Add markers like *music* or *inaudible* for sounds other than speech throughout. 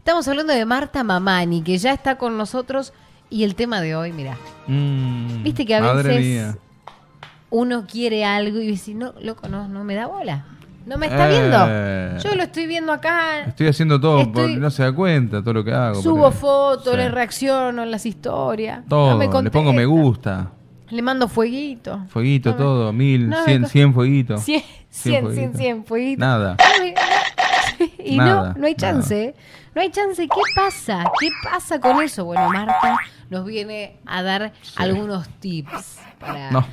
Estamos hablando de Marta Mamani, que ya está con nosotros. Y el tema de hoy, mira, Mm, viste que a veces mía. uno quiere algo y dice, no, loco, no, no me da bola. No me está Eh. viendo. Yo lo estoy viendo acá. Estoy haciendo todo Estoy- porque no se da cuenta todo lo que hago. Subo fotos, Sí. le reacciono en las historias. Todo, no me le pongo me gusta, Le mando fueguito. fueguito, No me- todo, mil, no cien, cien fueguitos. 100, 100, 100, 100 fueguitos. Nada. Y Nada, no, no hay chance. No hay chance. ¿Qué pasa? ¿Qué pasa con eso? Bueno, Marta nos viene a dar algunos tips para... No.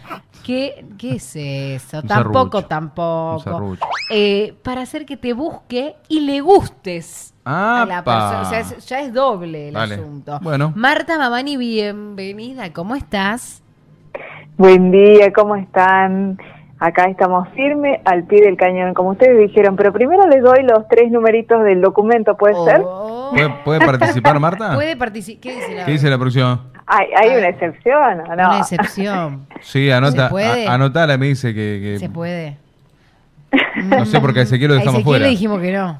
¿Qué, ¿Qué es eso? Un tampoco, serrucho. Tampoco. Eh, para hacer que te busque y le gustes a la persona. O sea, es- ya es doble el asunto. Bueno. Marta Mamani, bienvenida. ¿Cómo estás? Buen día, ¿cómo están? Acá estamos firmes al pie del cañón, como ustedes dijeron, pero primero les doy los tres numeritos del documento, ¿puede ser? Oh. ¿Puede, puede participar *laughs* Marta? Puede participar. ¿Qué dice la ¿Qué dice la próxima? Hay, hay una excepción, ¿o no? Una excepción. Sí, anota, ¿Se puede? a- anotala, me dice que, que- Se puede. no sé por qué a Ezequiel lo A dejamos Ezequiel fuera. le dijimos que no.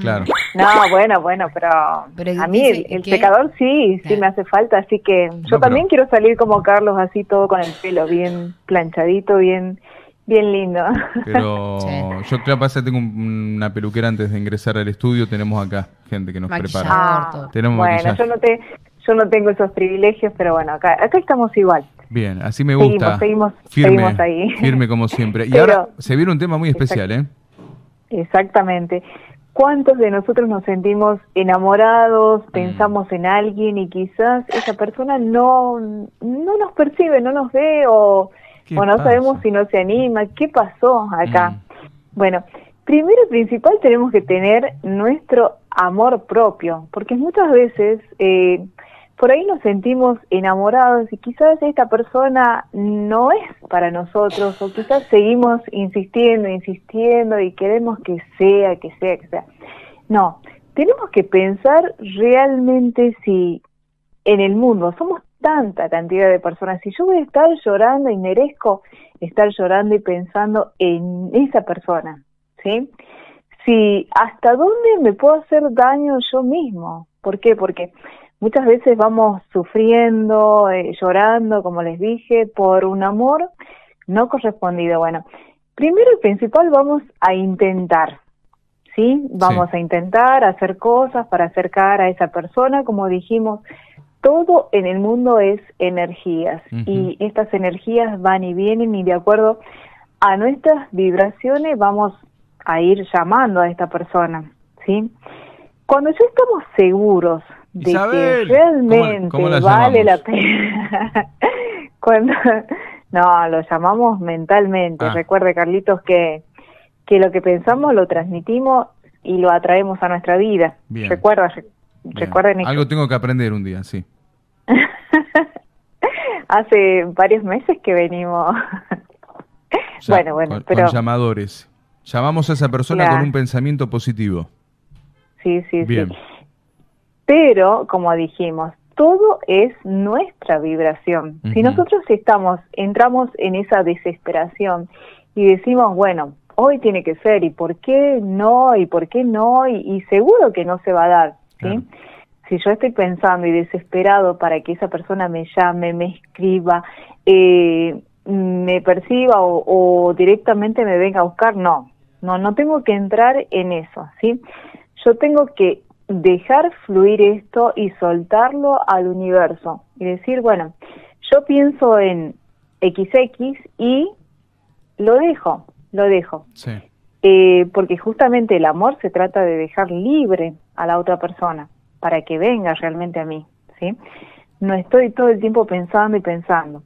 Claro. No, bueno, bueno, pero, Pero a mí el, el secador sí, sí Claro. me hace falta, así que yo también quiero salir como Carlos, así todo con el pelo bien planchadito, bien bien lindo. Pero *laughs* Sí. yo, claro, pasa, tengo un- una peluquera antes de ingresar al estudio. Tenemos acá gente que nos prepara. todo. Tenemos bueno, yo no te yo no tengo esos privilegios, pero bueno, acá acá estamos igual. Bien, así me Seguimos, gusta. seguimos- firme, seguimos ahí. firme como siempre. Y Pero- ahora se viene un tema muy especial, ¿eh? Exactamente. ¿Cuántos de nosotros nos sentimos enamorados, pensamos en alguien y quizás esa persona no, no nos percibe, no nos ve o, ¿Qué o no sabemos si no se anima? ¿Qué pasó acá? Mm. Bueno, primero y principal tenemos que tener nuestro amor propio, porque muchas veces eh, por ahí nos sentimos enamorados y quizás esta persona no es para nosotros o quizás seguimos insistiendo, insistiendo y queremos que sea, que sea, que sea. No, tenemos que pensar realmente si en el mundo somos tanta cantidad de personas, si yo voy a estar llorando y merezco estar llorando y pensando en esa persona, ¿sí? Si hasta dónde me puedo hacer daño yo mismo. ¿Por qué? Porque muchas veces vamos sufriendo, eh, llorando, como les dije, por un amor no correspondido. Bueno, primero y principal vamos a intentar, ¿sí? Vamos Sí. a intentar hacer cosas para acercar a esa persona, como dijimos, todo en el mundo es energías y estas energías van y vienen y de acuerdo a nuestras vibraciones vamos a ir llamando a esta persona, ¿sí? Cuando ya estamos seguros de Isabel, que realmente ¿cómo- cómo la vale la pena, *laughs* cuando no lo llamamos mentalmente. Ah. Recuerde, Carlitos, que que lo que pensamos lo transmitimos y lo atraemos a nuestra vida. Bien. Recuerda, re- Bien. recuerden eso. Algo tengo que aprender un día, sí. *laughs* Hace varios meses que venimos. Ya, bueno, bueno, con, pero con llamadores. Llamamos a esa persona Claro. con un pensamiento positivo. sí, sí, Bien. sí. Pero, como dijimos, todo es nuestra vibración. Si nosotros estamos, entramos en esa desesperación y decimos, bueno, hoy tiene que ser, ¿y por qué no? ¿Y por qué no? Y, y seguro que no se va a dar, ¿sí? Si yo estoy pensando y desesperado para que esa persona me llame, me escriba, eh, me perciba o, o directamente me venga a buscar, no, no, no tengo que entrar en eso, ¿sí? Yo tengo que dejar fluir esto y soltarlo al universo y decir, bueno, yo pienso en XX y lo dejo, lo dejo. Sí. Eh, porque justamente el amor se trata de dejar libre a la otra persona para que venga realmente a mí, ¿sí? No estoy todo el tiempo pensando y pensando.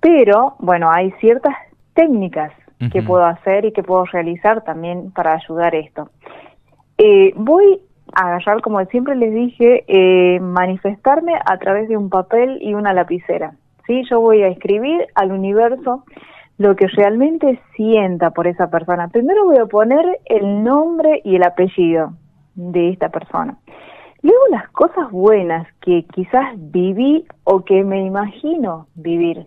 Pero, bueno, hay ciertas técnicas que puedo hacer y que puedo realizar también para ayudar esto. Eh, voy a agarrar, como siempre les dije, eh, manifestarme a través de un papel y una lapicera. ¿sí? Yo voy a escribir al universo lo que realmente sienta por esa persona. Primero voy a poner el nombre y el apellido de esta persona. Luego las cosas buenas que quizás viví o que me imagino vivir.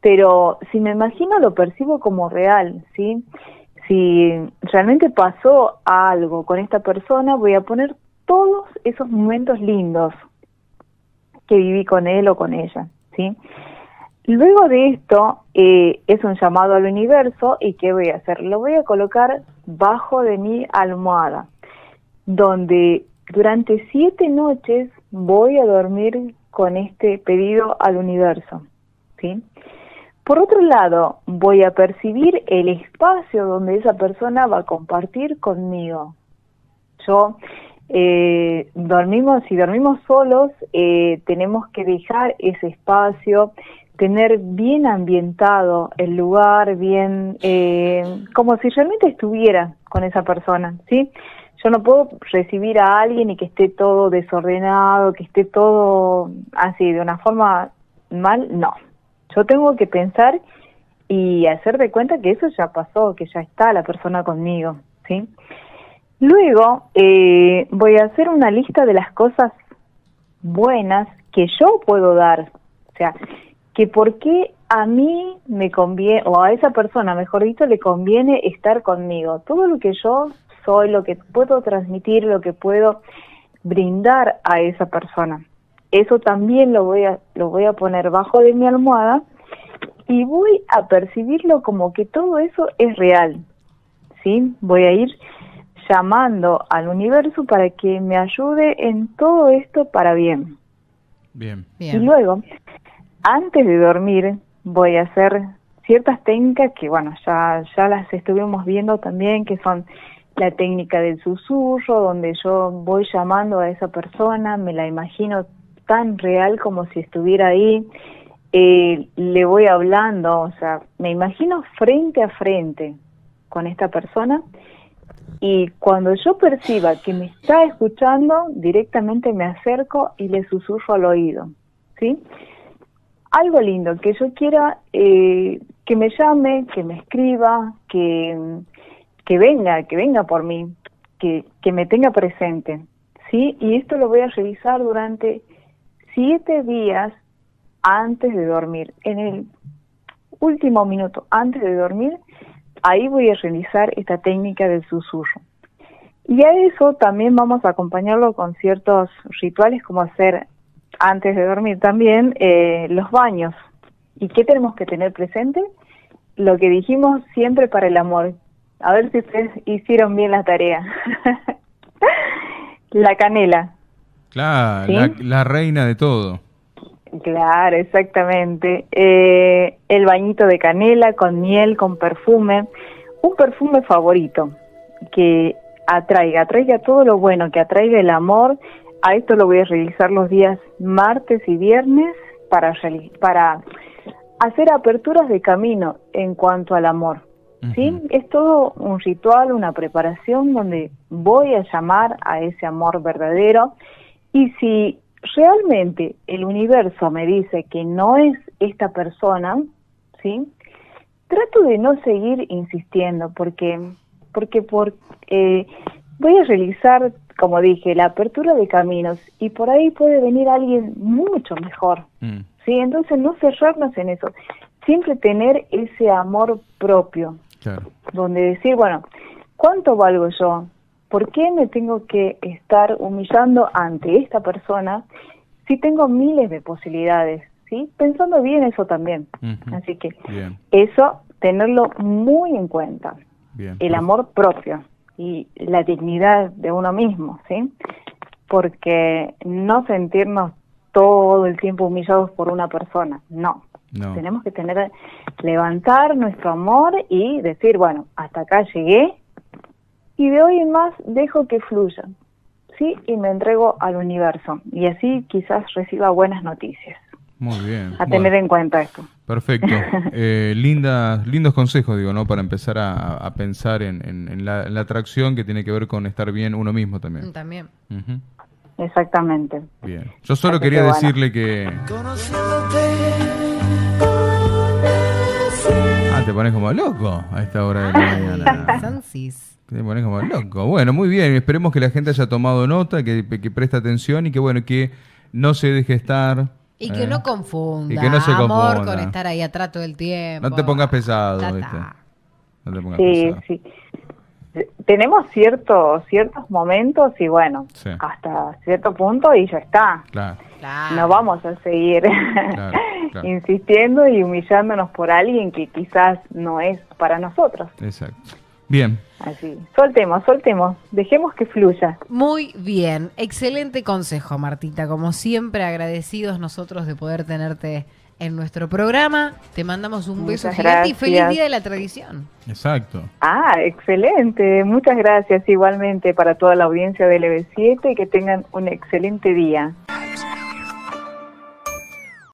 Pero si me imagino lo percibo como real, ¿sí? Si realmente pasó algo con esta persona, voy a poner todos esos momentos lindos que viví con él o con ella, ¿sí? Luego de esto, eh, es un llamado al universo y ¿qué voy a hacer? Lo voy a colocar bajo de mi almohada, donde durante siete noches voy a dormir con este pedido al universo. Por otro lado, voy a percibir el espacio donde esa persona va a compartir conmigo. Yo eh, dormimos, si dormimos solos, eh, tenemos que dejar ese espacio, tener bien ambientado el lugar, bien, eh, como si realmente estuviera con esa persona, ¿sí? Yo no puedo recibir a alguien y que esté todo desordenado, que esté todo así, de una forma mal, no. Yo tengo que pensar y hacer de cuenta que eso ya pasó, que ya está la persona conmigo, ¿sí? Luego eh, voy a hacer una lista de las cosas buenas que yo puedo dar, o sea, que por qué a mí me conviene, o a esa persona, mejor dicho, le conviene estar conmigo. Todo lo que yo soy, lo que puedo transmitir, lo que puedo brindar a esa persona. Eso también lo voy a, lo voy a poner bajo de mi almohada y voy a percibirlo como que todo eso es real. ¿Sí? Voy a ir llamando al universo para que me ayude en todo esto para bien. Bien. Y luego, antes de dormir, voy a hacer ciertas técnicas que, bueno, ya, ya las estuvimos viendo también, que son la técnica del susurro, donde yo voy llamando a esa persona, me la imagino tan real como si estuviera ahí, eh, le voy hablando, o sea, me imagino frente a frente con esta persona y cuando yo perciba que me está escuchando, directamente me acerco y le susurro al oído, ¿sí? Algo lindo, que yo quiera eh, que me llame, que me escriba, que, que venga, que venga por mí, que, que me tenga presente, ¿sí? Y esto lo voy a revisar durante siete días antes de dormir. En el último minuto antes de dormir, ahí voy a realizar esta técnica del susurro. Y a eso también vamos a acompañarlo con ciertos rituales como hacer antes de dormir también, eh, los baños. ¿Y qué tenemos que tener presente? Lo que dijimos siempre para el amor. A ver si ustedes hicieron bien la tarea. *laughs* la canela. Claro, la, reina de todo. Claro, exactamente. Eh, el bañito de canela con miel, con perfume. Un perfume favorito que atraiga, atraiga todo lo bueno, que atraiga el amor a esto lo voy a realizar los días martes y viernes para, para hacer aperturas de camino en cuanto al amor. ¿sí? Es todo un ritual, una preparación donde voy a llamar a ese amor verdadero y si realmente el universo me dice que no es esta persona, ¿sí? Trato de no seguir insistiendo porque porque por eh, voy a realizar como dije, la apertura de caminos y por ahí puede venir alguien mucho mejor. Mm. ¿sí? Entonces no cerrarnos en eso, siempre tener ese amor propio, donde decir, bueno, ¿cuánto valgo yo? ¿Por qué me tengo que estar humillando ante esta persona si tengo miles de posibilidades? ¿sí? Pensando bien eso también. Así que eso, tenerlo muy en cuenta. El amor propio y la dignidad de uno mismo, ¿sí? Porque no sentirnos todo el tiempo humillados por una persona, no. Tenemos que tener, levantar nuestro amor y decir, bueno, hasta acá llegué y de hoy en más dejo que fluya, ¿sí? Y me entrego al universo y así quizás reciba buenas noticias. Muy bien. A tener en cuenta esto. Perfecto. *laughs* Eh, lindos consejos, digo, ¿no? Para empezar a, pensar en, la, atracción que tiene que ver con estar bien uno mismo también. También. Exactamente. Bien. Yo solo quería decirle que... Ah, te pones como loco a esta hora de la mañana. Te pones como loco. Bueno, muy bien. Esperemos que la gente haya tomado nota, que, que preste atención y que, bueno, que no se deje estar y que no confunda. Y que no se Amor con estar ahí atrás todo el tiempo. No te pongas pesado, ¿viste? No te pongas sí, pesado. Sí. tenemos ciertos ciertos momentos y bueno, hasta cierto punto y ya está. No vamos a seguir *laughs* insistiendo y humillándonos por alguien que quizás no es para nosotros. Exacto. Bien. Así, soltemos, soltemos, dejemos que fluya. Muy bien, excelente consejo, Martita. Como siempre, agradecidos nosotros de poder tenerte en nuestro programa. Te mandamos un beso gigante y feliz día de la tradición. Exacto. Ah, excelente. Muchas gracias igualmente para toda la audiencia del EB7 y que tengan un excelente día.